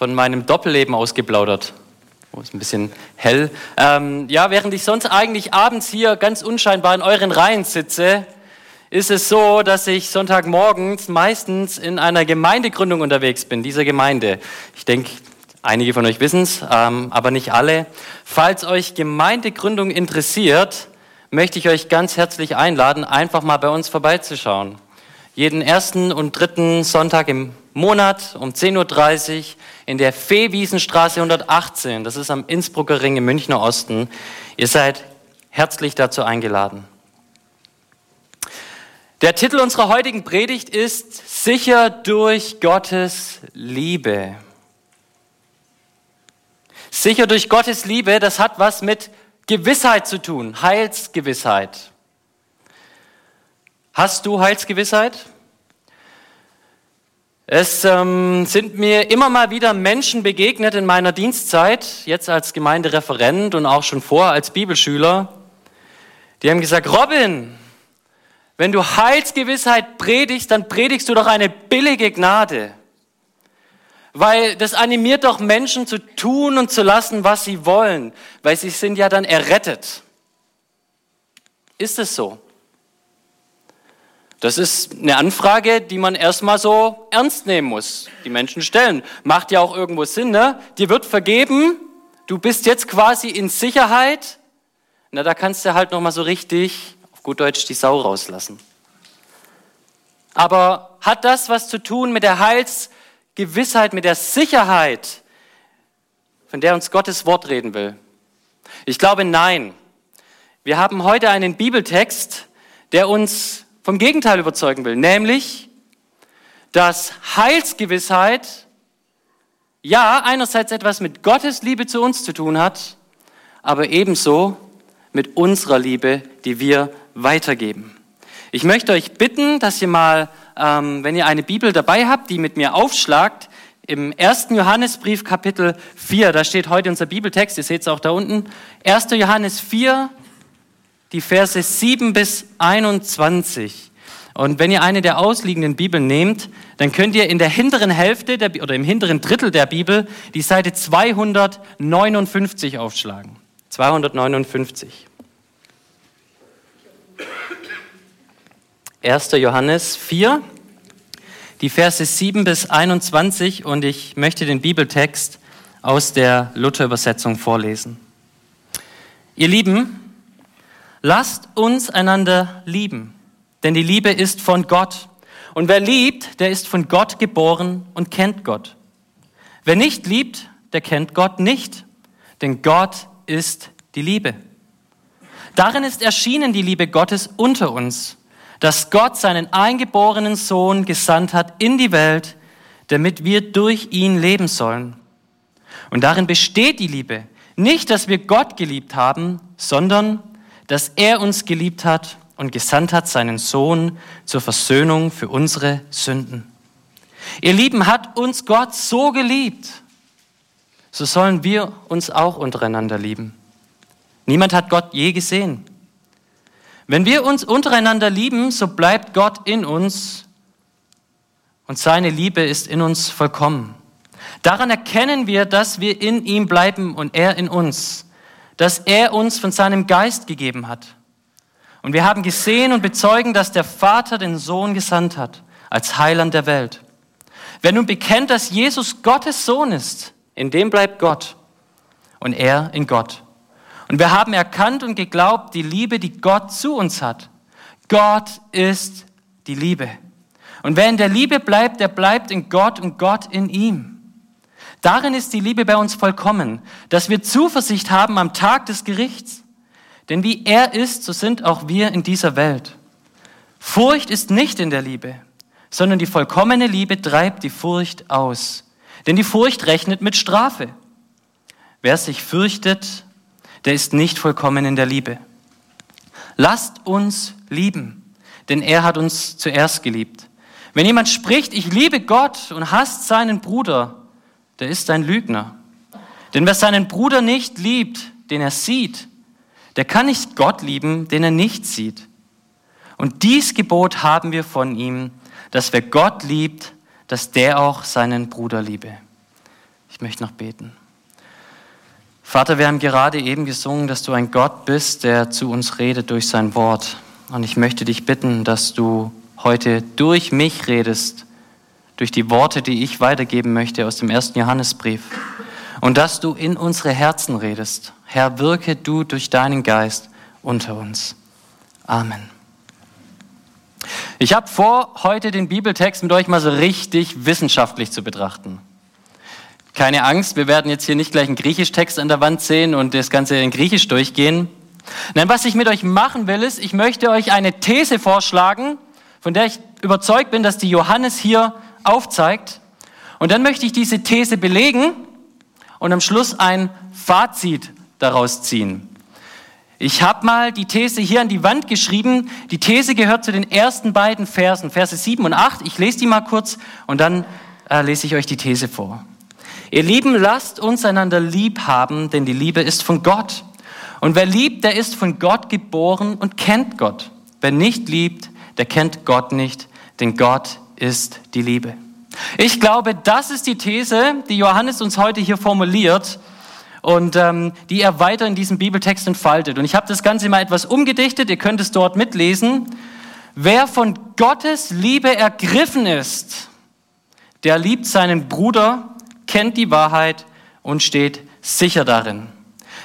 von meinem Doppelleben ausgeplaudert. Oh, ist ein bisschen hell. Ähm, ja, während ich sonst eigentlich abends hier ganz unscheinbar in euren Reihen sitze, ist es so, dass ich Sonntagmorgens meistens in einer Gemeindegründung unterwegs bin, dieser Gemeinde. Ich denke, einige von euch wissen es, ähm, aber nicht alle. Falls euch Gemeindegründung interessiert, möchte ich euch ganz herzlich einladen, einfach mal bei uns vorbeizuschauen. Jeden ersten und dritten Sonntag im Monat um 10.30 Uhr in der Feewiesenstraße 118. Das ist am Innsbrucker Ring im Münchner Osten. Ihr seid herzlich dazu eingeladen. Der Titel unserer heutigen Predigt ist Sicher durch Gottes Liebe. Sicher durch Gottes Liebe, das hat was mit Gewissheit zu tun, Heilsgewissheit. Hast du Heilsgewissheit? Es ähm, sind mir immer mal wieder Menschen begegnet in meiner Dienstzeit, jetzt als Gemeindereferent und auch schon vor als Bibelschüler, die haben gesagt, Robin, wenn du Heilsgewissheit predigst, dann predigst du doch eine billige Gnade. Weil das animiert doch Menschen zu tun und zu lassen, was sie wollen, weil sie sind ja dann errettet. Ist es so? Das ist eine Anfrage, die man erstmal so ernst nehmen muss. Die Menschen stellen. Macht ja auch irgendwo Sinn, ne? Dir wird vergeben, du bist jetzt quasi in Sicherheit. Na, da kannst du halt nochmal so richtig, auf gut Deutsch, die Sau rauslassen. Aber hat das was zu tun mit der Heilsgewissheit, mit der Sicherheit, von der uns Gottes Wort reden will? Ich glaube, nein. Wir haben heute einen Bibeltext, der uns vom Gegenteil überzeugen will, nämlich, dass Heilsgewissheit ja einerseits etwas mit Gottes Liebe zu uns zu tun hat, aber ebenso mit unserer Liebe, die wir weitergeben. Ich möchte euch bitten, dass ihr mal, ähm, wenn ihr eine Bibel dabei habt, die mit mir aufschlagt, im 1. Johannesbrief Kapitel 4, da steht heute unser Bibeltext, ihr seht es auch da unten, 1. Johannes 4, die Verse 7 bis 21. Und wenn ihr eine der ausliegenden Bibeln nehmt, dann könnt ihr in der hinteren Hälfte der, oder im hinteren Drittel der Bibel die Seite 259 aufschlagen. 259. 1. Johannes 4, die Verse 7 bis 21 und ich möchte den Bibeltext aus der Luther-Übersetzung vorlesen. Ihr Lieben, Lasst uns einander lieben, denn die Liebe ist von Gott. Und wer liebt, der ist von Gott geboren und kennt Gott. Wer nicht liebt, der kennt Gott nicht, denn Gott ist die Liebe. Darin ist erschienen die Liebe Gottes unter uns, dass Gott seinen eingeborenen Sohn gesandt hat in die Welt, damit wir durch ihn leben sollen. Und darin besteht die Liebe, nicht, dass wir Gott geliebt haben, sondern dass er uns geliebt hat und gesandt hat seinen Sohn zur Versöhnung für unsere Sünden. Ihr Lieben, hat uns Gott so geliebt, so sollen wir uns auch untereinander lieben. Niemand hat Gott je gesehen. Wenn wir uns untereinander lieben, so bleibt Gott in uns und seine Liebe ist in uns vollkommen. Daran erkennen wir, dass wir in ihm bleiben und er in uns dass er uns von seinem Geist gegeben hat. Und wir haben gesehen und bezeugen, dass der Vater den Sohn gesandt hat als Heiland der Welt. Wer nun bekennt, dass Jesus Gottes Sohn ist, in dem bleibt Gott und er in Gott. Und wir haben erkannt und geglaubt die Liebe, die Gott zu uns hat. Gott ist die Liebe. Und wer in der Liebe bleibt, der bleibt in Gott und Gott in ihm. Darin ist die Liebe bei uns vollkommen, dass wir Zuversicht haben am Tag des Gerichts. Denn wie er ist, so sind auch wir in dieser Welt. Furcht ist nicht in der Liebe, sondern die vollkommene Liebe treibt die Furcht aus. Denn die Furcht rechnet mit Strafe. Wer sich fürchtet, der ist nicht vollkommen in der Liebe. Lasst uns lieben, denn er hat uns zuerst geliebt. Wenn jemand spricht, ich liebe Gott und hasst seinen Bruder, der ist ein Lügner. Denn wer seinen Bruder nicht liebt, den er sieht, der kann nicht Gott lieben, den er nicht sieht. Und dies Gebot haben wir von ihm, dass wer Gott liebt, dass der auch seinen Bruder liebe. Ich möchte noch beten. Vater, wir haben gerade eben gesungen, dass du ein Gott bist, der zu uns redet durch sein Wort. Und ich möchte dich bitten, dass du heute durch mich redest, durch die Worte, die ich weitergeben möchte aus dem ersten Johannesbrief. Und dass du in unsere Herzen redest. Herr, wirke du durch deinen Geist unter uns. Amen. Ich habe vor, heute den Bibeltext mit euch mal so richtig wissenschaftlich zu betrachten. Keine Angst, wir werden jetzt hier nicht gleich einen Griechisch-Text an der Wand sehen und das Ganze in Griechisch durchgehen. Nein, was ich mit euch machen will, ist, ich möchte euch eine These vorschlagen, von der ich überzeugt bin, dass die Johannes hier aufzeigt. Und dann möchte ich diese These belegen und am Schluss ein Fazit daraus ziehen. Ich habe mal die These hier an die Wand geschrieben. Die These gehört zu den ersten beiden Versen, Verse 7 und 8. Ich lese die mal kurz und dann äh, lese ich euch die These vor. Ihr Lieben, lasst uns einander lieb haben, denn die Liebe ist von Gott. Und wer liebt, der ist von Gott geboren und kennt Gott. Wer nicht liebt, der kennt Gott nicht, denn Gott ist die Liebe. Ich glaube, das ist die These, die Johannes uns heute hier formuliert und ähm, die er weiter in diesem Bibeltext entfaltet. Und ich habe das Ganze mal etwas umgedichtet, ihr könnt es dort mitlesen. Wer von Gottes Liebe ergriffen ist, der liebt seinen Bruder, kennt die Wahrheit und steht sicher darin.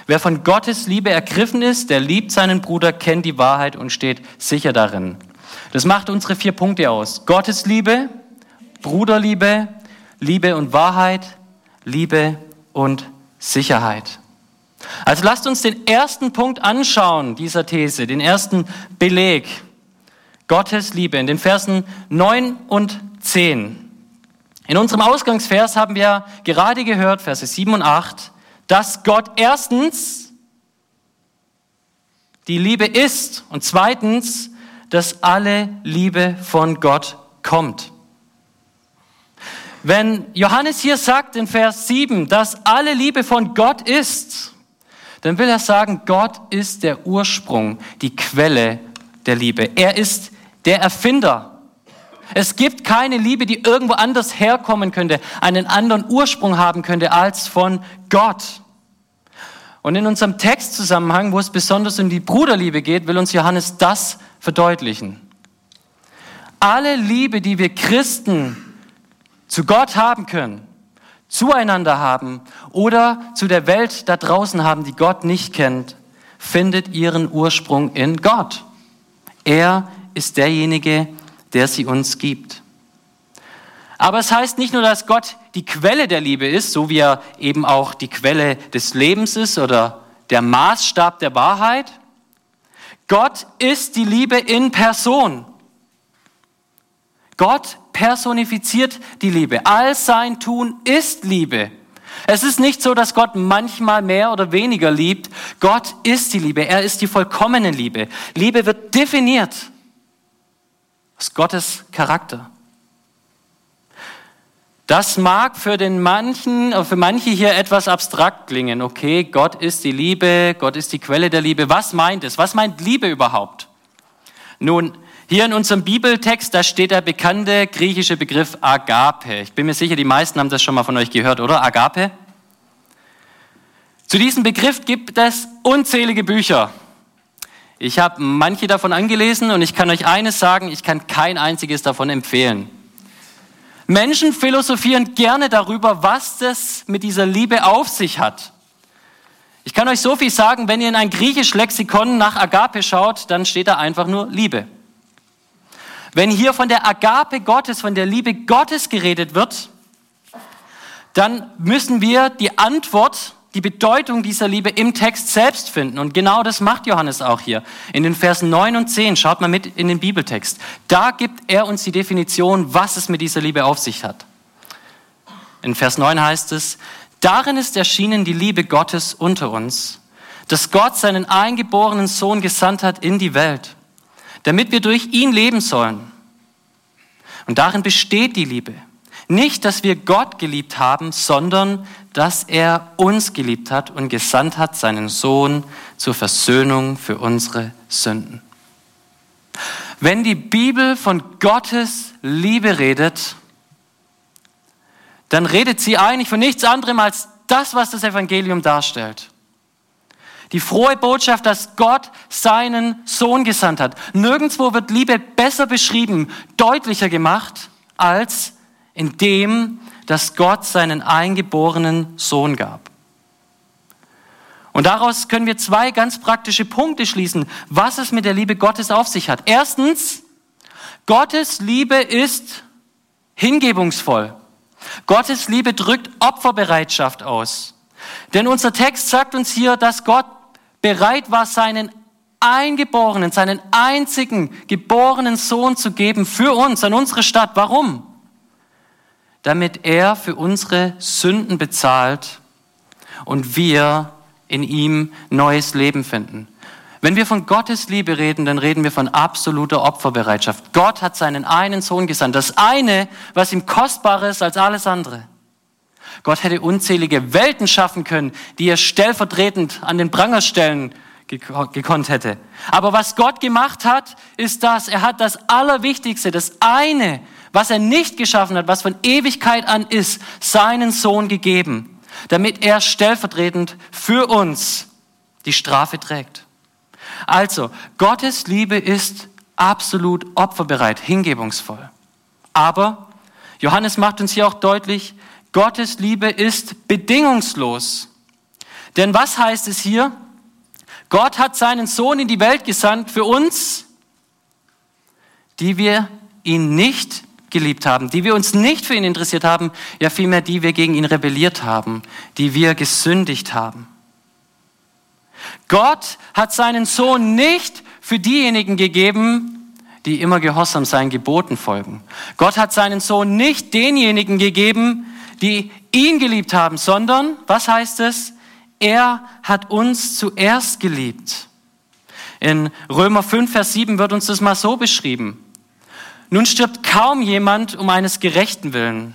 Wer von Gottes Liebe ergriffen ist, der liebt seinen Bruder, kennt die Wahrheit und steht sicher darin. Das macht unsere vier Punkte aus. Gottes Liebe, Bruderliebe, Liebe und Wahrheit, Liebe und Sicherheit. Also lasst uns den ersten Punkt anschauen dieser These, den ersten Beleg. Gottes Liebe in den Versen 9 und 10. In unserem Ausgangsvers haben wir gerade gehört, Verse 7 und 8, dass Gott erstens die Liebe ist und zweitens, dass alle Liebe von Gott kommt. Wenn Johannes hier sagt in Vers 7, dass alle Liebe von Gott ist, dann will er sagen, Gott ist der Ursprung, die Quelle der Liebe. Er ist der Erfinder. Es gibt keine Liebe, die irgendwo anders herkommen könnte, einen anderen Ursprung haben könnte als von Gott. Und in unserem Textzusammenhang, wo es besonders um die Bruderliebe geht, will uns Johannes das verdeutlichen. Alle Liebe, die wir Christen zu Gott haben können, zueinander haben oder zu der Welt da draußen haben, die Gott nicht kennt, findet ihren Ursprung in Gott. Er ist derjenige, der sie uns gibt. Aber es heißt nicht nur, dass Gott die Quelle der Liebe ist, so wie er eben auch die Quelle des Lebens ist oder der Maßstab der Wahrheit. Gott ist die Liebe in Person. Gott personifiziert die Liebe. All sein Tun ist Liebe. Es ist nicht so, dass Gott manchmal mehr oder weniger liebt. Gott ist die Liebe. Er ist die vollkommene Liebe. Liebe wird definiert aus Gottes Charakter. Das mag für den manchen, für manche hier etwas abstrakt klingen. Okay, Gott ist die Liebe, Gott ist die Quelle der Liebe. Was meint es? Was meint Liebe überhaupt? Nun, hier in unserem Bibeltext, da steht der bekannte griechische Begriff Agape. Ich bin mir sicher, die meisten haben das schon mal von euch gehört, oder? Agape. Zu diesem Begriff gibt es unzählige Bücher. Ich habe manche davon angelesen und ich kann euch eines sagen, ich kann kein einziges davon empfehlen. Menschen philosophieren gerne darüber, was das mit dieser Liebe auf sich hat. Ich kann euch so viel sagen, wenn ihr in ein griechisch Lexikon nach Agape schaut, dann steht da einfach nur Liebe. Wenn hier von der Agape Gottes, von der Liebe Gottes geredet wird, dann müssen wir die Antwort, die Bedeutung dieser Liebe im Text selbst finden. Und genau das macht Johannes auch hier. In den Versen 9 und 10, schaut mal mit in den Bibeltext. Da gibt er uns die Definition, was es mit dieser Liebe auf sich hat. In Vers 9 heißt es, darin ist erschienen die Liebe Gottes unter uns, dass Gott seinen eingeborenen Sohn gesandt hat in die Welt damit wir durch ihn leben sollen. Und darin besteht die Liebe. Nicht, dass wir Gott geliebt haben, sondern dass er uns geliebt hat und gesandt hat seinen Sohn zur Versöhnung für unsere Sünden. Wenn die Bibel von Gottes Liebe redet, dann redet sie eigentlich von nichts anderem als das, was das Evangelium darstellt. Die frohe Botschaft, dass Gott seinen Sohn gesandt hat. Nirgendwo wird Liebe besser beschrieben, deutlicher gemacht, als in dem, dass Gott seinen eingeborenen Sohn gab. Und daraus können wir zwei ganz praktische Punkte schließen, was es mit der Liebe Gottes auf sich hat. Erstens, Gottes Liebe ist hingebungsvoll. Gottes Liebe drückt Opferbereitschaft aus. Denn unser Text sagt uns hier, dass Gott bereit war, seinen eingeborenen, seinen einzigen geborenen Sohn zu geben für uns, an unsere Stadt. Warum? Damit er für unsere Sünden bezahlt und wir in ihm neues Leben finden. Wenn wir von Gottes Liebe reden, dann reden wir von absoluter Opferbereitschaft. Gott hat seinen einen Sohn gesandt, das eine, was ihm kostbarer ist als alles andere. Gott hätte unzählige Welten schaffen können, die er stellvertretend an den Pranger stellen gekonnt hätte. Aber was Gott gemacht hat, ist das, er hat das Allerwichtigste, das eine, was er nicht geschaffen hat, was von Ewigkeit an ist, seinen Sohn gegeben, damit er stellvertretend für uns die Strafe trägt. Also, Gottes Liebe ist absolut opferbereit, hingebungsvoll. Aber Johannes macht uns hier auch deutlich, Gottes Liebe ist bedingungslos. Denn was heißt es hier? Gott hat seinen Sohn in die Welt gesandt für uns, die wir ihn nicht geliebt haben, die wir uns nicht für ihn interessiert haben, ja vielmehr die wir gegen ihn rebelliert haben, die wir gesündigt haben. Gott hat seinen Sohn nicht für diejenigen gegeben, die immer gehorsam seinen Geboten folgen. Gott hat seinen Sohn nicht denjenigen gegeben, die ihn geliebt haben, sondern, was heißt es? Er hat uns zuerst geliebt. In Römer 5, Vers 7 wird uns das mal so beschrieben. Nun stirbt kaum jemand um eines gerechten Willen.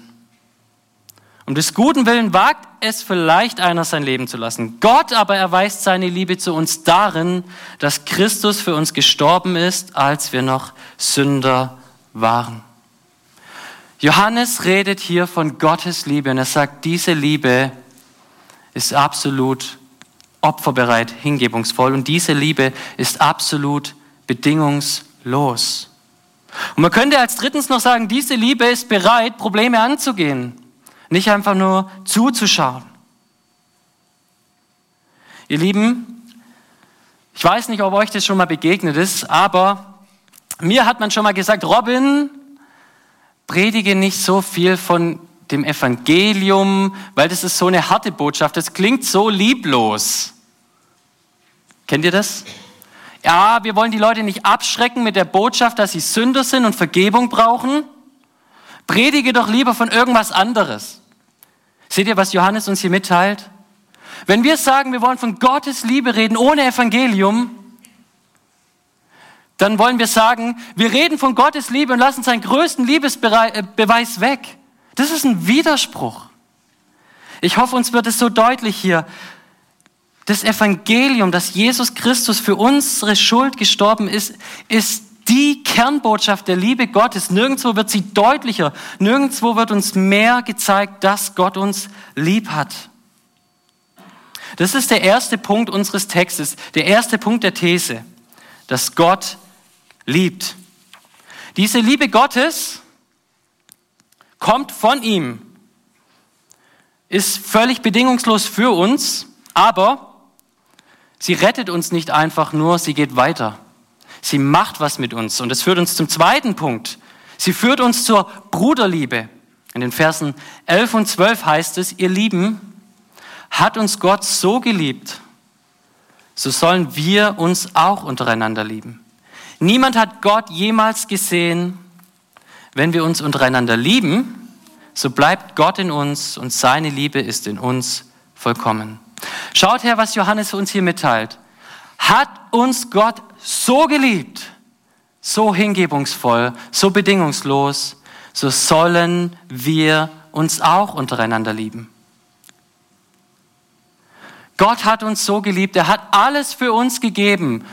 Um des guten Willen wagt es vielleicht einer sein Leben zu lassen. Gott aber erweist seine Liebe zu uns darin, dass Christus für uns gestorben ist, als wir noch Sünder waren. Johannes redet hier von Gottes Liebe und er sagt, diese Liebe ist absolut opferbereit, hingebungsvoll und diese Liebe ist absolut bedingungslos. Und man könnte als drittens noch sagen, diese Liebe ist bereit, Probleme anzugehen, nicht einfach nur zuzuschauen. Ihr Lieben, ich weiß nicht, ob euch das schon mal begegnet ist, aber mir hat man schon mal gesagt, Robin, predige nicht so viel von dem Evangelium, weil das ist so eine harte Botschaft. Das klingt so lieblos. Kennt ihr das? Ja, wir wollen die Leute nicht abschrecken mit der Botschaft, dass sie Sünder sind und Vergebung brauchen. Predige doch lieber von irgendwas anderes. Seht ihr, was Johannes uns hier mitteilt? Wenn wir sagen, wir wollen von Gottes Liebe reden ohne Evangelium, dann wollen wir sagen, wir reden von Gottes Liebe und lassen seinen größten Liebesbeweis äh, weg. Das ist ein Widerspruch. Ich hoffe, uns wird es so deutlich hier. Das Evangelium, dass Jesus Christus für unsere Schuld gestorben ist, ist die Kernbotschaft der Liebe Gottes. Nirgendwo wird sie deutlicher. Nirgendwo wird uns mehr gezeigt, dass Gott uns lieb hat. Das ist der erste Punkt unseres Textes, der erste Punkt der These, dass Gott liebt. Diese Liebe Gottes kommt von ihm, ist völlig bedingungslos für uns, aber sie rettet uns nicht einfach nur, sie geht weiter. Sie macht was mit uns. Und das führt uns zum zweiten Punkt. Sie führt uns zur Bruderliebe. In den Versen 11 und 12 heißt es, ihr Lieben, hat uns Gott so geliebt, so sollen wir uns auch untereinander lieben. Niemand hat Gott jemals gesehen. Wenn wir uns untereinander lieben, so bleibt Gott in uns und seine Liebe ist in uns vollkommen. Schaut her, was Johannes uns hier mitteilt. Hat uns Gott so geliebt, so hingebungsvoll, so bedingungslos, so sollen wir uns auch untereinander lieben. Gott hat uns so geliebt, er hat alles für uns gegeben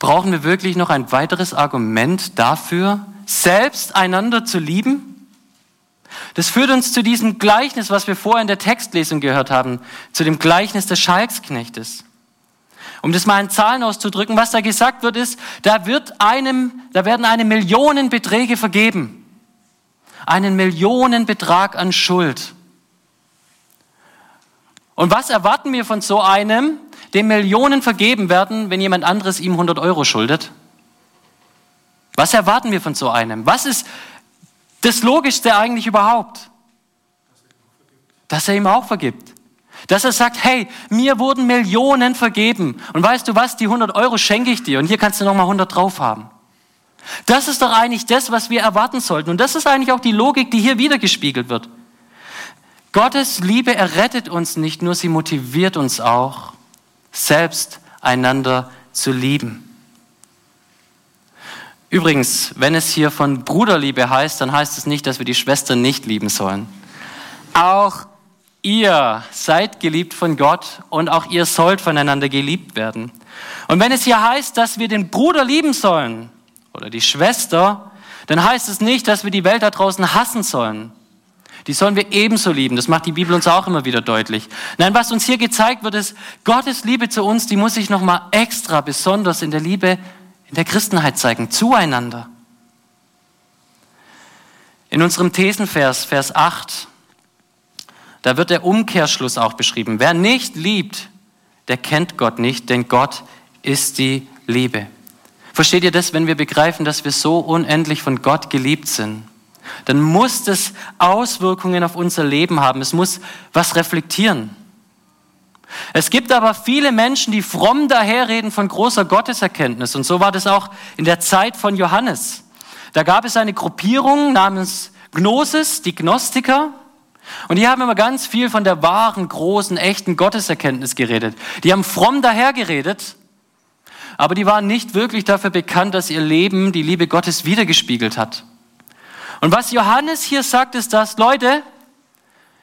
Brauchen wir wirklich noch ein weiteres Argument dafür, selbst einander zu lieben? Das führt uns zu diesem Gleichnis, was wir vorher in der Textlesung gehört haben, zu dem Gleichnis des Schalksknechtes. Um das mal in Zahlen auszudrücken, was da gesagt wird, ist, da wird einem, da werden einem Millionenbeträge vergeben. Einen Millionenbetrag an Schuld. Und was erwarten wir von so einem, dem Millionen vergeben werden, wenn jemand anderes ihm 100 Euro schuldet? Was erwarten wir von so einem? Was ist das Logischste eigentlich überhaupt? Dass er ihm auch vergibt. Dass er sagt, hey, mir wurden Millionen vergeben. Und weißt du was, die 100 Euro schenke ich dir und hier kannst du nochmal 100 drauf haben. Das ist doch eigentlich das, was wir erwarten sollten. Und das ist eigentlich auch die Logik, die hier wieder gespiegelt wird. Gottes Liebe errettet uns nicht nur, sie motiviert uns auch, selbst einander zu lieben. Übrigens, wenn es hier von Bruderliebe heißt, dann heißt es nicht, dass wir die Schwester nicht lieben sollen. Auch ihr seid geliebt von Gott und auch ihr sollt voneinander geliebt werden. Und wenn es hier heißt, dass wir den Bruder lieben sollen oder die Schwester, dann heißt es nicht, dass wir die Welt da draußen hassen sollen. Die sollen wir ebenso lieben. Das macht die Bibel uns auch immer wieder deutlich. Nein, was uns hier gezeigt wird, ist, Gottes Liebe zu uns, die muss sich nochmal extra besonders in der Liebe in der Christenheit zeigen, zueinander. In unserem Thesenvers, Vers 8, da wird der Umkehrschluss auch beschrieben. Wer nicht liebt, der kennt Gott nicht, denn Gott ist die Liebe. Versteht ihr das, wenn wir begreifen, dass wir so unendlich von Gott geliebt sind? Dann muss das Auswirkungen auf unser Leben haben. Es muss was reflektieren. Es gibt aber viele Menschen, die fromm daherreden von großer Gotteserkenntnis. Und so war das auch in der Zeit von Johannes. Da gab es eine Gruppierung namens Gnosis, die Gnostiker. Und die haben immer ganz viel von der wahren, großen, echten Gotteserkenntnis geredet. Die haben fromm dahergeredet, aber die waren nicht wirklich dafür bekannt, dass ihr Leben die Liebe Gottes wiedergespiegelt hat. Und was Johannes hier sagt, ist das, Leute,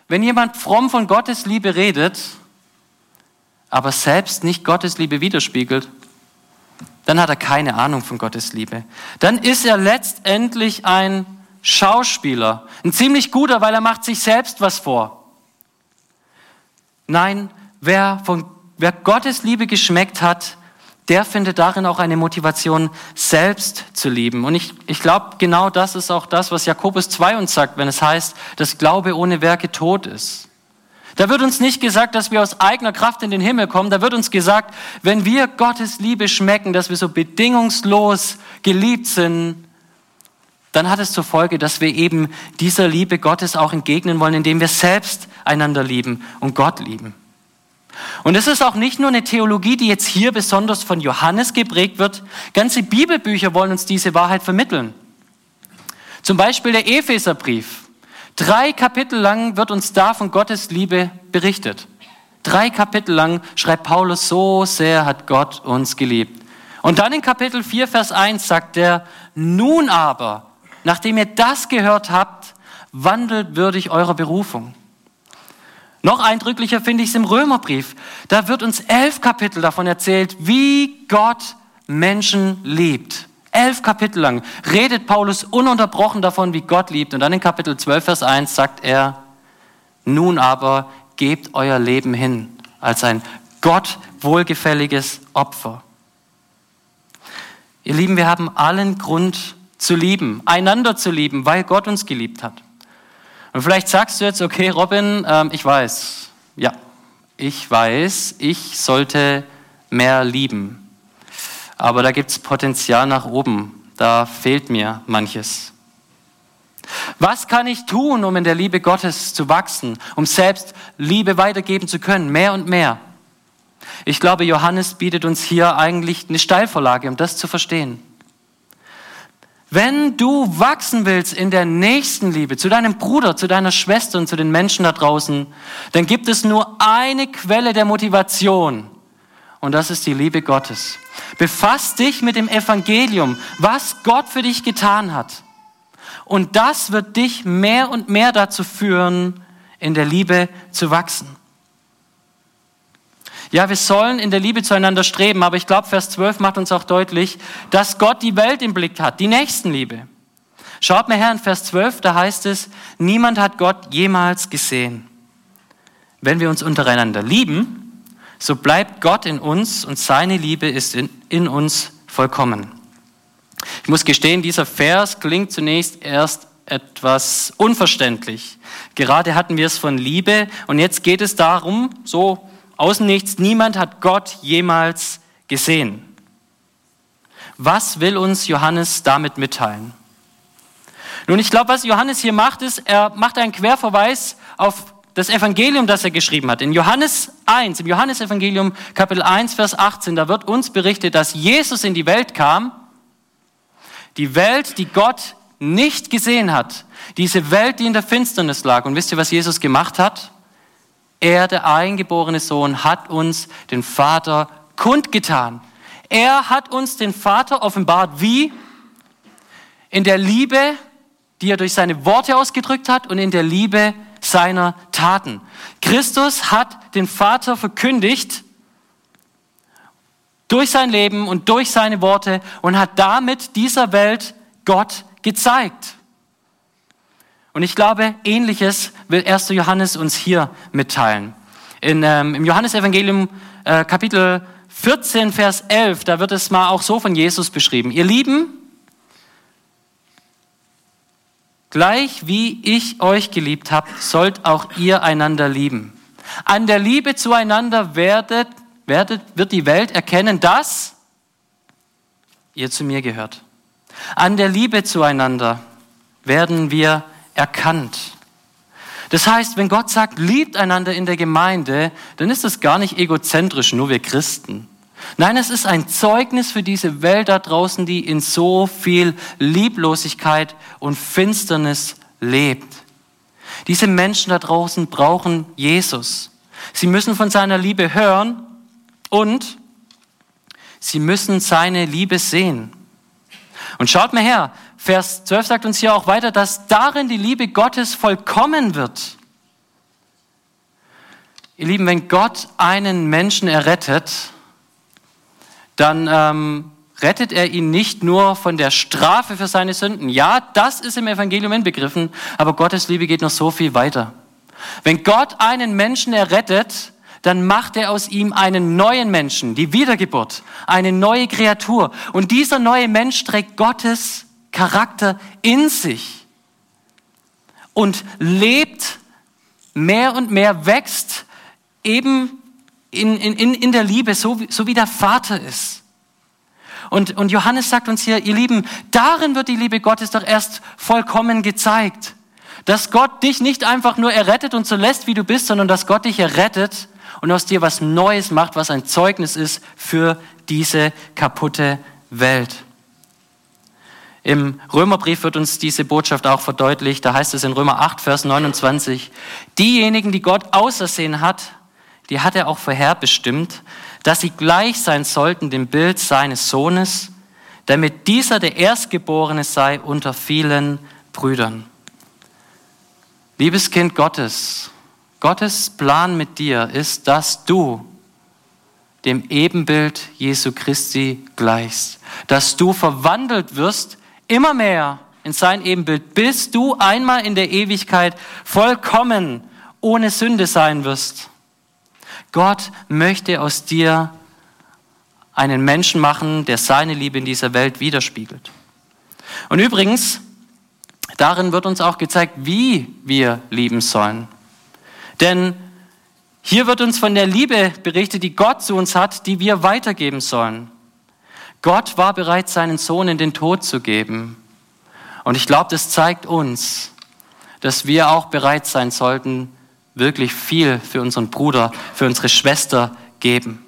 wenn jemand fromm von Gottes Liebe redet, aber selbst nicht Gottes Liebe widerspiegelt, dann hat er keine Ahnung von Gottes Liebe. Dann ist er letztendlich ein Schauspieler, ein ziemlich guter, weil er macht sich selbst was vor. Nein, wer von wer Gottes Liebe geschmeckt hat, der findet darin auch eine Motivation, selbst zu lieben. Und ich, ich glaube, genau das ist auch das, was Jakobus 2 uns sagt, wenn es heißt, dass Glaube ohne Werke tot ist. Da wird uns nicht gesagt, dass wir aus eigener Kraft in den Himmel kommen. Da wird uns gesagt, wenn wir Gottes Liebe schmecken, dass wir so bedingungslos geliebt sind, dann hat es zur Folge, dass wir eben dieser Liebe Gottes auch entgegnen wollen, indem wir selbst einander lieben und Gott lieben. Und es ist auch nicht nur eine Theologie, die jetzt hier besonders von Johannes geprägt wird. Ganze Bibelbücher wollen uns diese Wahrheit vermitteln. Zum Beispiel der Epheserbrief. Drei Kapitel lang wird uns da von Gottes Liebe berichtet. Drei Kapitel lang schreibt Paulus, so sehr hat Gott uns geliebt. Und dann in Kapitel 4, Vers 1 sagt er, nun aber, nachdem ihr das gehört habt, wandelt würdig eurer Berufung. Noch eindrücklicher finde ich es im Römerbrief. Da wird uns elf Kapitel davon erzählt, wie Gott Menschen liebt. Elf Kapitel lang redet Paulus ununterbrochen davon, wie Gott liebt. Und dann in Kapitel 12, Vers 1 sagt er, nun aber gebt euer Leben hin als ein Gott wohlgefälliges Opfer. Ihr Lieben, wir haben allen Grund zu lieben, einander zu lieben, weil Gott uns geliebt hat. Und vielleicht sagst du jetzt, okay, Robin, ähm, ich weiß, ja, ich weiß, ich sollte mehr lieben aber da gibt es Potenzial nach oben. Da fehlt mir manches. Was kann ich tun, um in der Liebe Gottes zu wachsen, um selbst Liebe weitergeben zu können, mehr und mehr? Ich glaube, Johannes bietet uns hier eigentlich eine Steilvorlage, um das zu verstehen. Wenn du wachsen willst in der nächsten Liebe, zu deinem Bruder, zu deiner Schwester und zu den Menschen da draußen, dann gibt es nur eine Quelle der Motivation und das ist die Liebe Gottes. Befass dich mit dem Evangelium, was Gott für dich getan hat. Und das wird dich mehr und mehr dazu führen, in der Liebe zu wachsen. Ja, wir sollen in der Liebe zueinander streben, aber ich glaube, Vers 12 macht uns auch deutlich, dass Gott die Welt im Blick hat, die Nächstenliebe. Schaut mal her in Vers 12, da heißt es, niemand hat Gott jemals gesehen. Wenn wir uns untereinander lieben, so bleibt Gott in uns und seine Liebe ist in, in uns vollkommen. Ich muss gestehen, dieser Vers klingt zunächst erst etwas unverständlich. Gerade hatten wir es von Liebe und jetzt geht es darum, so außen nichts, niemand hat Gott jemals gesehen. Was will uns Johannes damit mitteilen? Nun, ich glaube, was Johannes hier macht, ist, er macht einen Querverweis auf das Evangelium, das er geschrieben hat. In Johannes 1, im Johannesevangelium Kapitel 1, Vers 18, da wird uns berichtet, dass Jesus in die Welt kam, die Welt, die Gott nicht gesehen hat, diese Welt, die in der Finsternis lag. Und wisst ihr, was Jesus gemacht hat? Er, der eingeborene Sohn, hat uns den Vater kundgetan. Er hat uns den Vater offenbart, wie? In der Liebe, die er durch seine Worte ausgedrückt hat und in der Liebe seiner Taten. Christus hat den Vater verkündigt durch sein Leben und durch seine Worte und hat damit dieser Welt Gott gezeigt. Und ich glaube, ähnliches will 1. Johannes uns hier mitteilen. In, ähm, Im Johannesevangelium äh, Kapitel 14, Vers 11, da wird es mal auch so von Jesus beschrieben. Ihr Lieben, gleich wie ich euch geliebt habe, sollt auch ihr einander lieben. An der Liebe zueinander werdet, werdet, wird die Welt erkennen, dass ihr zu mir gehört. An der Liebe zueinander werden wir erkannt. Das heißt, wenn Gott sagt, liebt einander in der Gemeinde, dann ist das gar nicht egozentrisch, nur wir Christen. Nein, es ist ein Zeugnis für diese Welt da draußen, die in so viel Lieblosigkeit und Finsternis lebt. Diese Menschen da draußen brauchen Jesus. Sie müssen von seiner Liebe hören und sie müssen seine Liebe sehen. Und schaut mal her, Vers 12 sagt uns hier auch weiter, dass darin die Liebe Gottes vollkommen wird. Ihr Lieben, wenn Gott einen Menschen errettet, dann ähm, rettet er ihn nicht nur von der Strafe für seine Sünden. Ja, das ist im Evangelium inbegriffen, aber Gottes Liebe geht noch so viel weiter. Wenn Gott einen Menschen errettet, dann macht er aus ihm einen neuen Menschen, die Wiedergeburt, eine neue Kreatur. Und dieser neue Mensch trägt Gottes Charakter in sich und lebt mehr und mehr, wächst eben in, in, in der Liebe, so, so wie der Vater ist. Und, und Johannes sagt uns hier, ihr Lieben, darin wird die Liebe Gottes doch erst vollkommen gezeigt. Dass Gott dich nicht einfach nur errettet und so lässt, wie du bist, sondern dass Gott dich errettet und aus dir was Neues macht, was ein Zeugnis ist für diese kaputte Welt. Im Römerbrief wird uns diese Botschaft auch verdeutlicht. Da heißt es in Römer 8, Vers 29, diejenigen, die Gott ausersehen hat, die hat er auch vorherbestimmt, dass sie gleich sein sollten dem Bild seines Sohnes, damit dieser der Erstgeborene sei unter vielen Brüdern. Liebes Kind Gottes, Gottes Plan mit dir ist, dass du dem Ebenbild Jesu Christi gleichst, dass du verwandelt wirst immer mehr in sein Ebenbild, bis du einmal in der Ewigkeit vollkommen ohne Sünde sein wirst. Gott möchte aus dir einen Menschen machen, der seine Liebe in dieser Welt widerspiegelt. Und übrigens, darin wird uns auch gezeigt, wie wir lieben sollen. Denn hier wird uns von der Liebe berichtet, die Gott zu uns hat, die wir weitergeben sollen. Gott war bereit, seinen Sohn in den Tod zu geben. Und ich glaube, das zeigt uns, dass wir auch bereit sein sollten, wirklich viel für unseren Bruder, für unsere Schwester geben.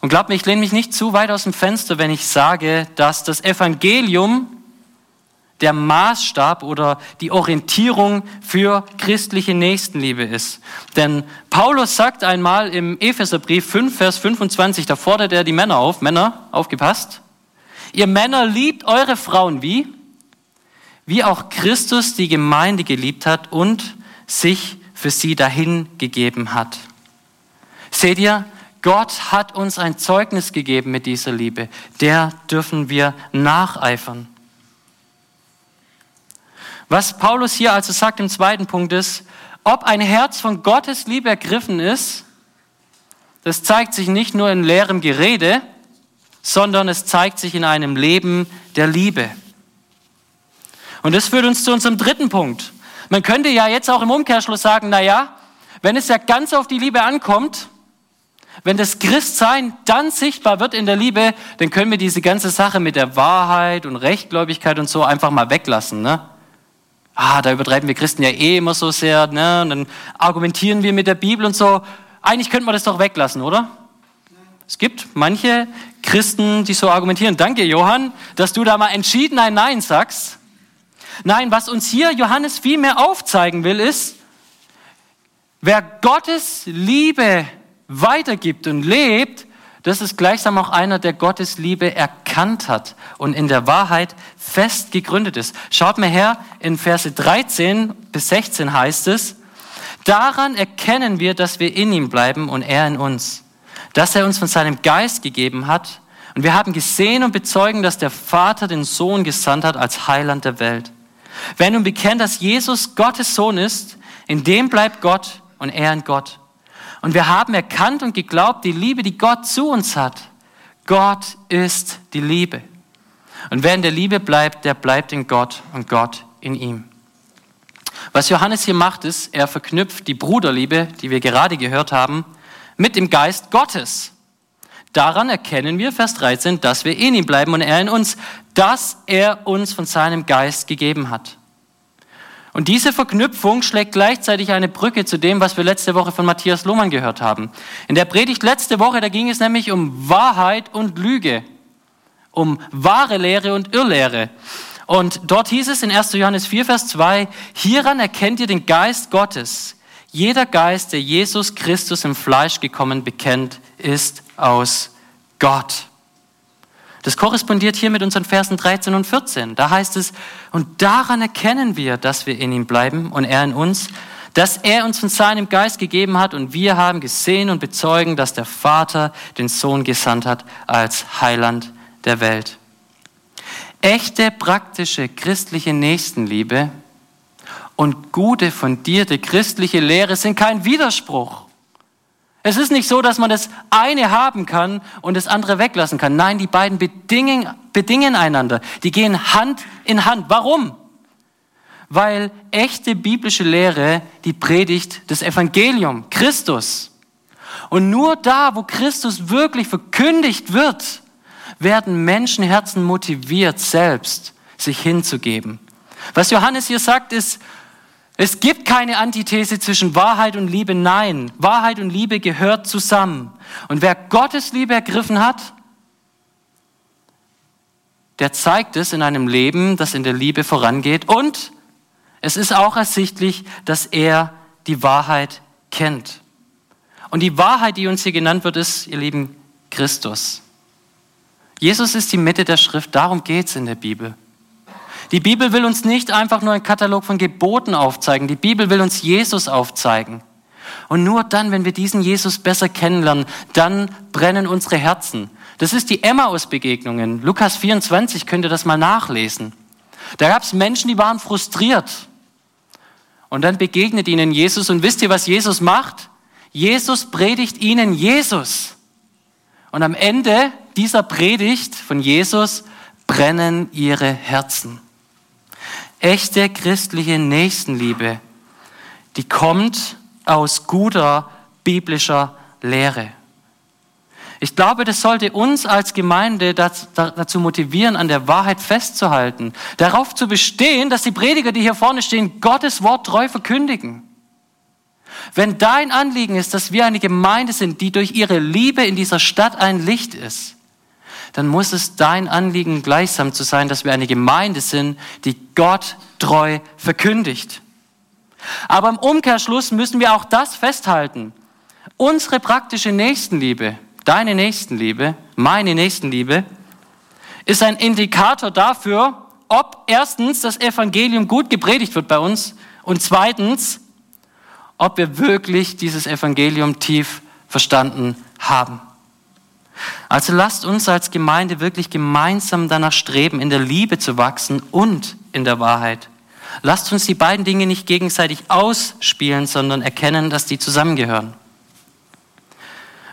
Und glaubt mir, ich lehne mich nicht zu weit aus dem Fenster, wenn ich sage, dass das Evangelium der Maßstab oder die Orientierung für christliche Nächstenliebe ist. Denn Paulus sagt einmal im Epheserbrief 5, Vers 25, da fordert er die Männer auf, Männer, aufgepasst, ihr Männer liebt eure Frauen wie? Wie auch Christus die Gemeinde geliebt hat und sich für sie dahingegeben hat. Seht ihr, Gott hat uns ein Zeugnis gegeben mit dieser Liebe. Der dürfen wir nacheifern. Was Paulus hier also sagt im zweiten Punkt ist, ob ein Herz von Gottes Liebe ergriffen ist, das zeigt sich nicht nur in leerem Gerede, sondern es zeigt sich in einem Leben der Liebe. Und das führt uns zu unserem dritten Punkt. Man könnte ja jetzt auch im Umkehrschluss sagen, na ja, wenn es ja ganz auf die Liebe ankommt, wenn das Christsein dann sichtbar wird in der Liebe, dann können wir diese ganze Sache mit der Wahrheit und Rechtgläubigkeit und so einfach mal weglassen. Ne? Ah, da übertreiben wir Christen ja eh immer so sehr. Ne? Und dann argumentieren wir mit der Bibel und so. Eigentlich könnte man das doch weglassen, oder? Es gibt manche Christen, die so argumentieren. Danke, Johann, dass du da mal entschieden ein Nein sagst. Nein, was uns hier Johannes viel mehr aufzeigen will, ist, wer Gottes Liebe weitergibt und lebt, das ist gleichsam auch einer, der Gottes Liebe erkannt hat und in der Wahrheit fest gegründet ist. Schaut mal her, in Verse 13 bis 16 heißt es, daran erkennen wir, dass wir in ihm bleiben und er in uns, dass er uns von seinem Geist gegeben hat und wir haben gesehen und bezeugen, dass der Vater den Sohn gesandt hat als Heiland der Welt. Wer nun bekennt, dass Jesus Gottes Sohn ist, in dem bleibt Gott und er in Gott. Und wir haben erkannt und geglaubt, die Liebe, die Gott zu uns hat. Gott ist die Liebe. Und wer in der Liebe bleibt, der bleibt in Gott und Gott in ihm. Was Johannes hier macht, ist, er verknüpft die Bruderliebe, die wir gerade gehört haben, mit dem Geist Gottes. Daran erkennen wir, Vers 13, dass wir in ihm bleiben und er in uns, dass er uns von seinem Geist gegeben hat. Und diese Verknüpfung schlägt gleichzeitig eine Brücke zu dem, was wir letzte Woche von Matthias Lohmann gehört haben. In der Predigt letzte Woche, da ging es nämlich um Wahrheit und Lüge, um wahre Lehre und Irrlehre. Und dort hieß es in 1. Johannes 4, Vers 2, hieran erkennt ihr den Geist Gottes. Jeder Geist, der Jesus Christus im Fleisch gekommen bekennt, ist aus Gott. Das korrespondiert hier mit unseren Versen 13 und 14. Da heißt es, und daran erkennen wir, dass wir in ihm bleiben und er in uns, dass er uns von seinem Geist gegeben hat und wir haben gesehen und bezeugen, dass der Vater den Sohn gesandt hat als Heiland der Welt. Echte, praktische, christliche Nächstenliebe und gute, fundierte christliche Lehre sind kein Widerspruch. Es ist nicht so, dass man das eine haben kann und das andere weglassen kann. Nein, die beiden bedingen, bedingen einander. Die gehen Hand in Hand. Warum? Weil echte biblische Lehre die predigt das Evangelium, Christus. Und nur da, wo Christus wirklich verkündigt wird, werden Menschenherzen motiviert, selbst sich hinzugeben. Was Johannes hier sagt, ist, es gibt keine Antithese zwischen Wahrheit und Liebe. Nein, Wahrheit und Liebe gehört zusammen. Und wer Gottes Liebe ergriffen hat, der zeigt es in einem Leben, das in der Liebe vorangeht. Und es ist auch ersichtlich, dass er die Wahrheit kennt. Und die Wahrheit, die uns hier genannt wird, ist, ihr Lieben, Christus. Jesus ist die Mitte der Schrift, darum geht es in der Bibel. Die Bibel will uns nicht einfach nur einen Katalog von Geboten aufzeigen. Die Bibel will uns Jesus aufzeigen. Und nur dann, wenn wir diesen Jesus besser kennenlernen, dann brennen unsere Herzen. Das ist die Emmaus-Begegnungen. Lukas 24 könnt ihr das mal nachlesen. Da gab es Menschen, die waren frustriert. Und dann begegnet ihnen Jesus. Und wisst ihr, was Jesus macht? Jesus predigt ihnen Jesus. Und am Ende dieser Predigt von Jesus brennen ihre Herzen echte christliche Nächstenliebe, die kommt aus guter biblischer Lehre. Ich glaube, das sollte uns als Gemeinde dazu motivieren, an der Wahrheit festzuhalten, darauf zu bestehen, dass die Prediger, die hier vorne stehen, Gottes Wort treu verkündigen. Wenn dein Anliegen ist, dass wir eine Gemeinde sind, die durch ihre Liebe in dieser Stadt ein Licht ist, dann muss es dein Anliegen gleichsam zu sein, dass wir eine Gemeinde sind, die Gott treu verkündigt. Aber im Umkehrschluss müssen wir auch das festhalten. Unsere praktische Nächstenliebe, deine Nächstenliebe, meine Nächstenliebe, ist ein Indikator dafür, ob erstens das Evangelium gut gepredigt wird bei uns und zweitens, ob wir wirklich dieses Evangelium tief verstanden haben. Also lasst uns als Gemeinde wirklich gemeinsam danach streben, in der Liebe zu wachsen und in der Wahrheit. Lasst uns die beiden Dinge nicht gegenseitig ausspielen, sondern erkennen, dass die zusammengehören.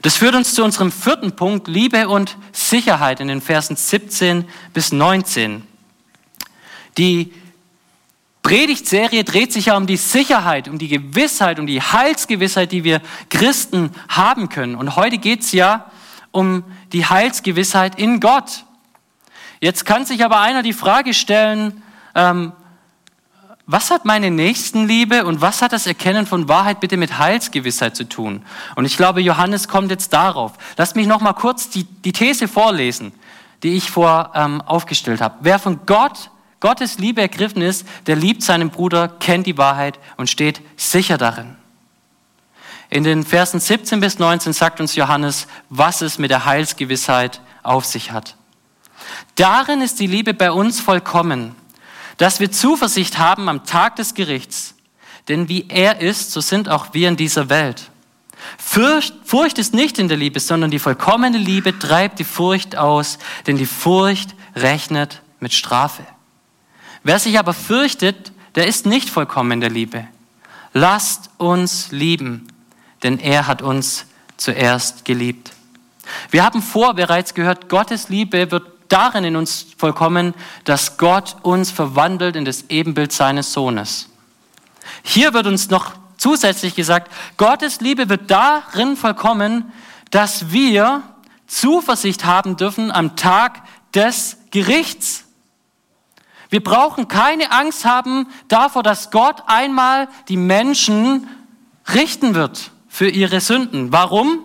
Das führt uns zu unserem vierten Punkt, Liebe und Sicherheit in den Versen 17 bis 19. Die Predigtserie dreht sich ja um die Sicherheit, um die Gewissheit, um die Heilsgewissheit, die wir Christen haben können. Und heute geht es ja um die Heilsgewissheit in Gott. Jetzt kann sich aber einer die Frage stellen, ähm, was hat meine Nächstenliebe und was hat das Erkennen von Wahrheit bitte mit Heilsgewissheit zu tun? Und ich glaube, Johannes kommt jetzt darauf. Lasst mich noch mal kurz die, die These vorlesen, die ich vor ähm, aufgestellt habe. Wer von Gott, Gottes Liebe ergriffen ist, der liebt seinen Bruder, kennt die Wahrheit und steht sicher darin. In den Versen 17 bis 19 sagt uns Johannes, was es mit der Heilsgewissheit auf sich hat. Darin ist die Liebe bei uns vollkommen, dass wir Zuversicht haben am Tag des Gerichts. Denn wie er ist, so sind auch wir in dieser Welt. Furcht, Furcht ist nicht in der Liebe, sondern die vollkommene Liebe treibt die Furcht aus, denn die Furcht rechnet mit Strafe. Wer sich aber fürchtet, der ist nicht vollkommen in der Liebe. Lasst uns lieben, denn er hat uns zuerst geliebt. Wir haben vor bereits gehört, Gottes Liebe wird darin in uns vollkommen, dass Gott uns verwandelt in das Ebenbild seines Sohnes. Hier wird uns noch zusätzlich gesagt, Gottes Liebe wird darin vollkommen, dass wir Zuversicht haben dürfen am Tag des Gerichts. Wir brauchen keine Angst haben davor, dass Gott einmal die Menschen richten wird für ihre Sünden. Warum?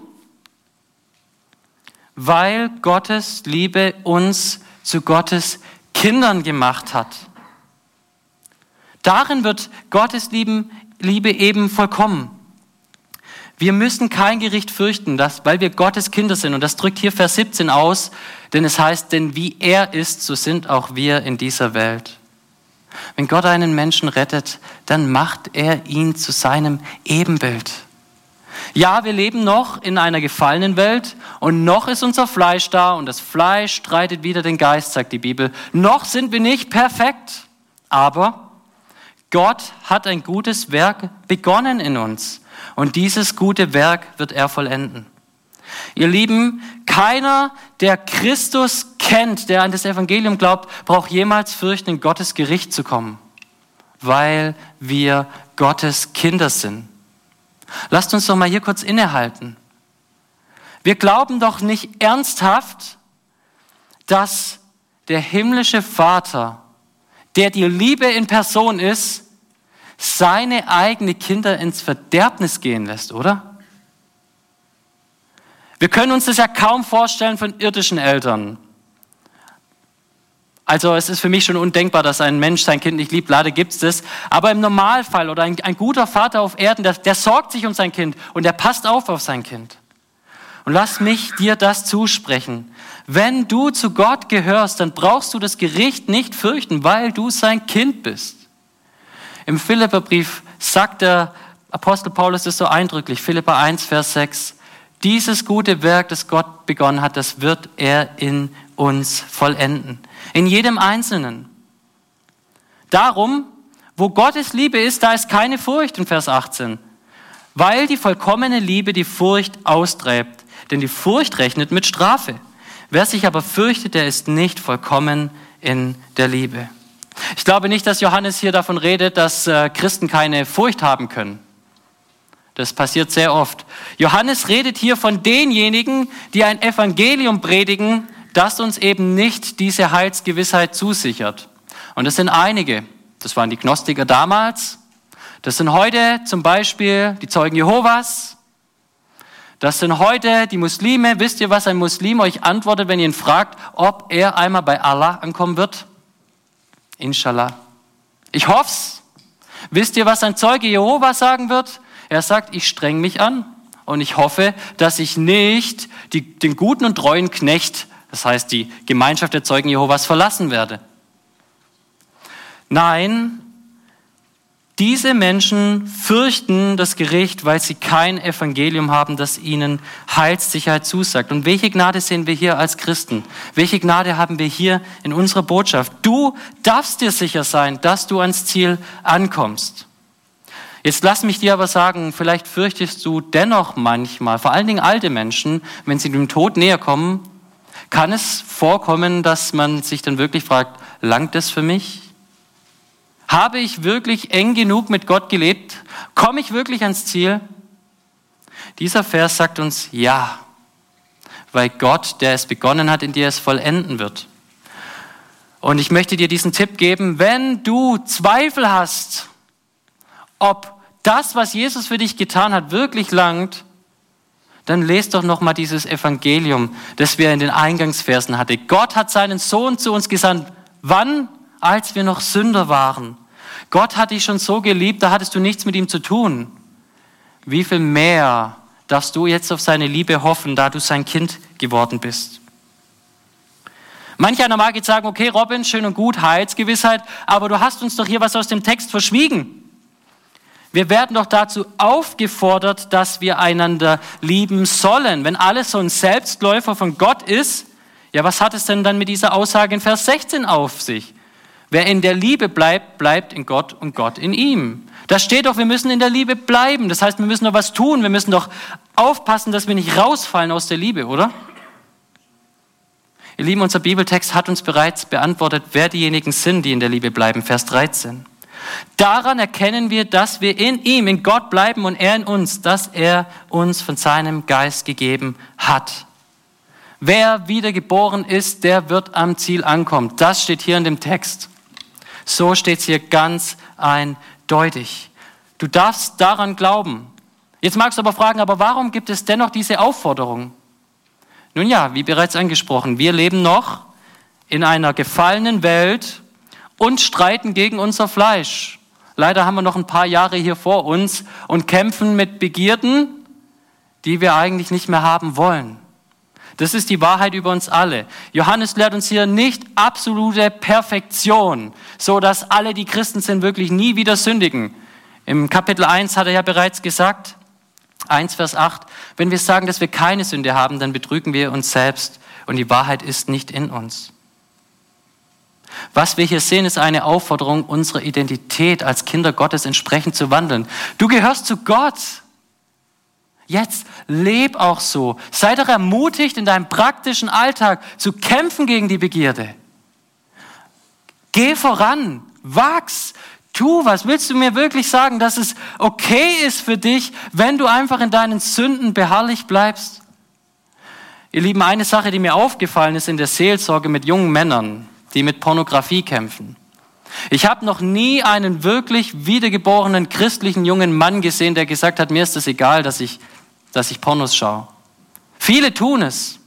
weil Gottes Liebe uns zu Gottes Kindern gemacht hat. Darin wird Gottes Liebe eben vollkommen. Wir müssen kein Gericht fürchten, das, weil wir Gottes Kinder sind. Und das drückt hier Vers 17 aus, denn es heißt, denn wie er ist, so sind auch wir in dieser Welt. Wenn Gott einen Menschen rettet, dann macht er ihn zu seinem Ebenbild. Ja, wir leben noch in einer gefallenen Welt und noch ist unser Fleisch da und das Fleisch streitet wieder den Geist, sagt die Bibel. Noch sind wir nicht perfekt, aber Gott hat ein gutes Werk begonnen in uns und dieses gute Werk wird er vollenden. Ihr Lieben, keiner, der Christus kennt, der an das Evangelium glaubt, braucht jemals fürchten, in Gottes Gericht zu kommen, weil wir Gottes Kinder sind. Lasst uns doch mal hier kurz innehalten. Wir glauben doch nicht ernsthaft, dass der himmlische Vater, der die Liebe in Person ist, seine eigenen Kinder ins Verderbnis gehen lässt, oder? Wir können uns das ja kaum vorstellen von irdischen Eltern. Also es ist für mich schon undenkbar, dass ein Mensch sein Kind nicht liebt. Leider gibt es das. Aber im Normalfall oder ein, ein guter Vater auf Erden, der, der sorgt sich um sein Kind und der passt auf auf sein Kind. Und lass mich dir das zusprechen. Wenn du zu Gott gehörst, dann brauchst du das Gericht nicht fürchten, weil du sein Kind bist. Im Philipperbrief sagt der Apostel Paulus das so eindrücklich, Philippa 1, Vers 6, dieses gute Werk, das Gott begonnen hat, das wird er in uns vollenden. In jedem Einzelnen. Darum, wo Gottes Liebe ist, da ist keine Furcht in Vers 18. Weil die vollkommene Liebe die Furcht austreibt. Denn die Furcht rechnet mit Strafe. Wer sich aber fürchtet, der ist nicht vollkommen in der Liebe. Ich glaube nicht, dass Johannes hier davon redet, dass äh, Christen keine Furcht haben können. Das passiert sehr oft. Johannes redet hier von denjenigen, die ein Evangelium predigen, das uns eben nicht diese Heilsgewissheit zusichert. Und das sind einige. Das waren die Gnostiker damals. Das sind heute zum Beispiel die Zeugen Jehovas. Das sind heute die Muslime. Wisst ihr, was ein Muslim euch antwortet, wenn ihr ihn fragt, ob er einmal bei Allah ankommen wird? Inshallah. Ich hoff's. Wisst ihr, was ein Zeuge Jehovas sagen wird? Er sagt, ich streng mich an und ich hoffe, dass ich nicht die, den guten und treuen Knecht das heißt die Gemeinschaft der Zeugen Jehovas verlassen werde. Nein, Diese Menschen fürchten das Gericht, weil sie kein Evangelium haben, das ihnen Heilssicherheit zusagt. Und welche Gnade sehen wir hier als Christen? Welche Gnade haben wir hier in unserer Botschaft? Du darfst dir sicher sein, dass du ans Ziel ankommst. Jetzt lass mich dir aber sagen, vielleicht fürchtest du dennoch manchmal, vor allen Dingen alte Menschen, wenn sie dem Tod näher kommen, kann es vorkommen, dass man sich dann wirklich fragt, langt es für mich? Habe ich wirklich eng genug mit Gott gelebt? Komme ich wirklich ans Ziel? Dieser Vers sagt uns ja, weil Gott, der es begonnen hat, in dir es vollenden wird. Und ich möchte dir diesen Tipp geben, wenn du Zweifel hast, ob das, was Jesus für dich getan hat, wirklich langt, dann lest doch noch mal dieses Evangelium, das wir in den Eingangsversen hatten. Gott hat seinen Sohn zu uns gesandt. Wann? als wir noch Sünder waren. Gott hat dich schon so geliebt, da hattest du nichts mit ihm zu tun. Wie viel mehr darfst du jetzt auf seine Liebe hoffen, da du sein Kind geworden bist? Manch einer mag jetzt sagen, okay, Robin, schön und gut, Heilsgewissheit, aber du hast uns doch hier was aus dem Text verschwiegen. Wir werden doch dazu aufgefordert, dass wir einander lieben sollen. Wenn alles so ein Selbstläufer von Gott ist, ja, was hat es denn dann mit dieser Aussage in Vers 16 auf sich? Wer in der Liebe bleibt, bleibt in Gott und Gott in ihm. Da steht doch, wir müssen in der Liebe bleiben. Das heißt, wir müssen doch was tun. Wir müssen doch aufpassen, dass wir nicht rausfallen aus der Liebe, oder? Ihr Lieben, unser Bibeltext hat uns bereits beantwortet, wer diejenigen sind, die in der Liebe bleiben. Vers 13. Daran erkennen wir, dass wir in ihm, in Gott bleiben und er in uns, dass er uns von seinem Geist gegeben hat. Wer wiedergeboren ist, der wird am Ziel ankommen. Das steht hier in dem Text. So steht es hier ganz eindeutig. Du darfst daran glauben. Jetzt magst du aber fragen, aber warum gibt es dennoch diese Aufforderung? Nun ja, wie bereits angesprochen, wir leben noch in einer gefallenen Welt und streiten gegen unser Fleisch. Leider haben wir noch ein paar Jahre hier vor uns und kämpfen mit Begierden, die wir eigentlich nicht mehr haben wollen. Das ist die Wahrheit über uns alle. Johannes lehrt uns hier nicht absolute Perfektion, so dass alle, die Christen sind, wirklich nie wieder sündigen. Im Kapitel 1 hat er ja bereits gesagt, 1 Vers 8, wenn wir sagen, dass wir keine Sünde haben, dann betrügen wir uns selbst und die Wahrheit ist nicht in uns. Was wir hier sehen, ist eine Aufforderung, unsere Identität als Kinder Gottes entsprechend zu wandeln. Du gehörst zu Gott. Jetzt leb auch so. Sei doch ermutigt, in deinem praktischen Alltag zu kämpfen gegen die Begierde. Geh voran, wachs, tu was. Willst du mir wirklich sagen, dass es okay ist für dich, wenn du einfach in deinen Sünden beharrlich bleibst? Ihr Lieben, eine Sache, die mir aufgefallen ist in der Seelsorge mit jungen Männern, die mit Pornografie kämpfen. Ich habe noch nie einen wirklich wiedergeborenen christlichen jungen Mann gesehen, der gesagt hat, mir ist es egal, dass ich dass ich Pornos schaue. Viele tun es.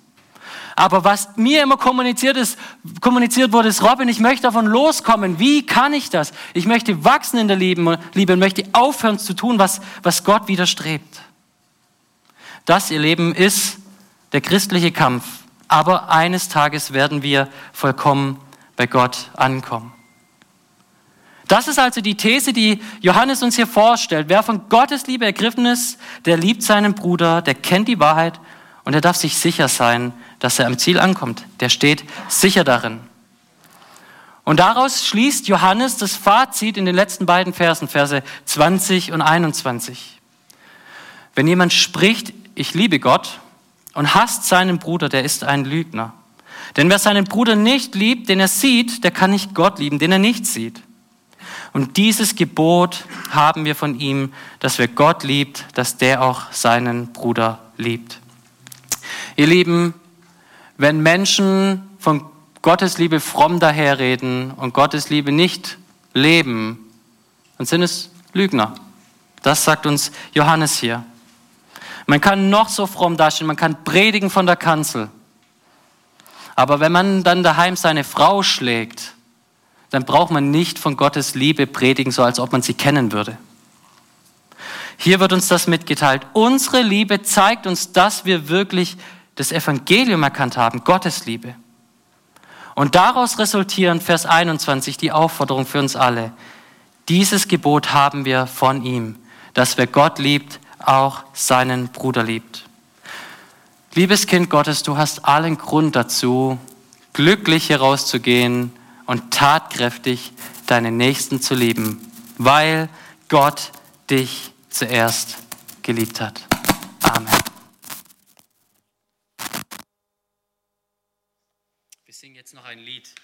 Aber was mir immer kommuniziert, ist, kommuniziert wurde, ist, Robin, ich möchte davon loskommen. Wie kann ich das? Ich möchte wachsen in der Liebe, Liebe und möchte aufhören zu tun, was, was Gott widerstrebt. Das, ihr Leben, ist der christliche Kampf. Aber eines Tages werden wir vollkommen bei Gott ankommen. Das ist also die These, die Johannes uns hier vorstellt. Wer von Gottes Liebe ergriffen ist, der liebt seinen Bruder, der kennt die Wahrheit und er darf sich sicher sein, dass er am Ziel ankommt. Der steht sicher darin. Und daraus schließt Johannes das Fazit in den letzten beiden Versen, Verse 20 und 21. Wenn jemand spricht, ich liebe Gott und hasst seinen Bruder, der ist ein Lügner. Denn wer seinen Bruder nicht liebt, den er sieht, der kann nicht Gott lieben, den er nicht sieht. Und dieses Gebot haben wir von ihm, dass wer Gott liebt, dass der auch seinen Bruder liebt. Ihr Lieben, wenn Menschen von Gottes Liebe fromm daherreden und Gottes Liebe nicht leben, dann sind es Lügner. Das sagt uns Johannes hier. Man kann noch so fromm dastehen, man kann predigen von der Kanzel. Aber wenn man dann daheim seine Frau schlägt, dann braucht man nicht von Gottes Liebe predigen, so als ob man sie kennen würde. Hier wird uns das mitgeteilt. Unsere Liebe zeigt uns, dass wir wirklich das Evangelium erkannt haben, Gottes Liebe. Und daraus resultieren Vers 21 die Aufforderung für uns alle. Dieses Gebot haben wir von ihm, dass wer Gott liebt, auch seinen Bruder liebt. Liebes Kind Gottes, du hast allen Grund dazu, glücklich herauszugehen und tatkräftig deinen Nächsten zu lieben, weil Gott dich zuerst geliebt hat. Amen. Wir singen jetzt noch ein Lied.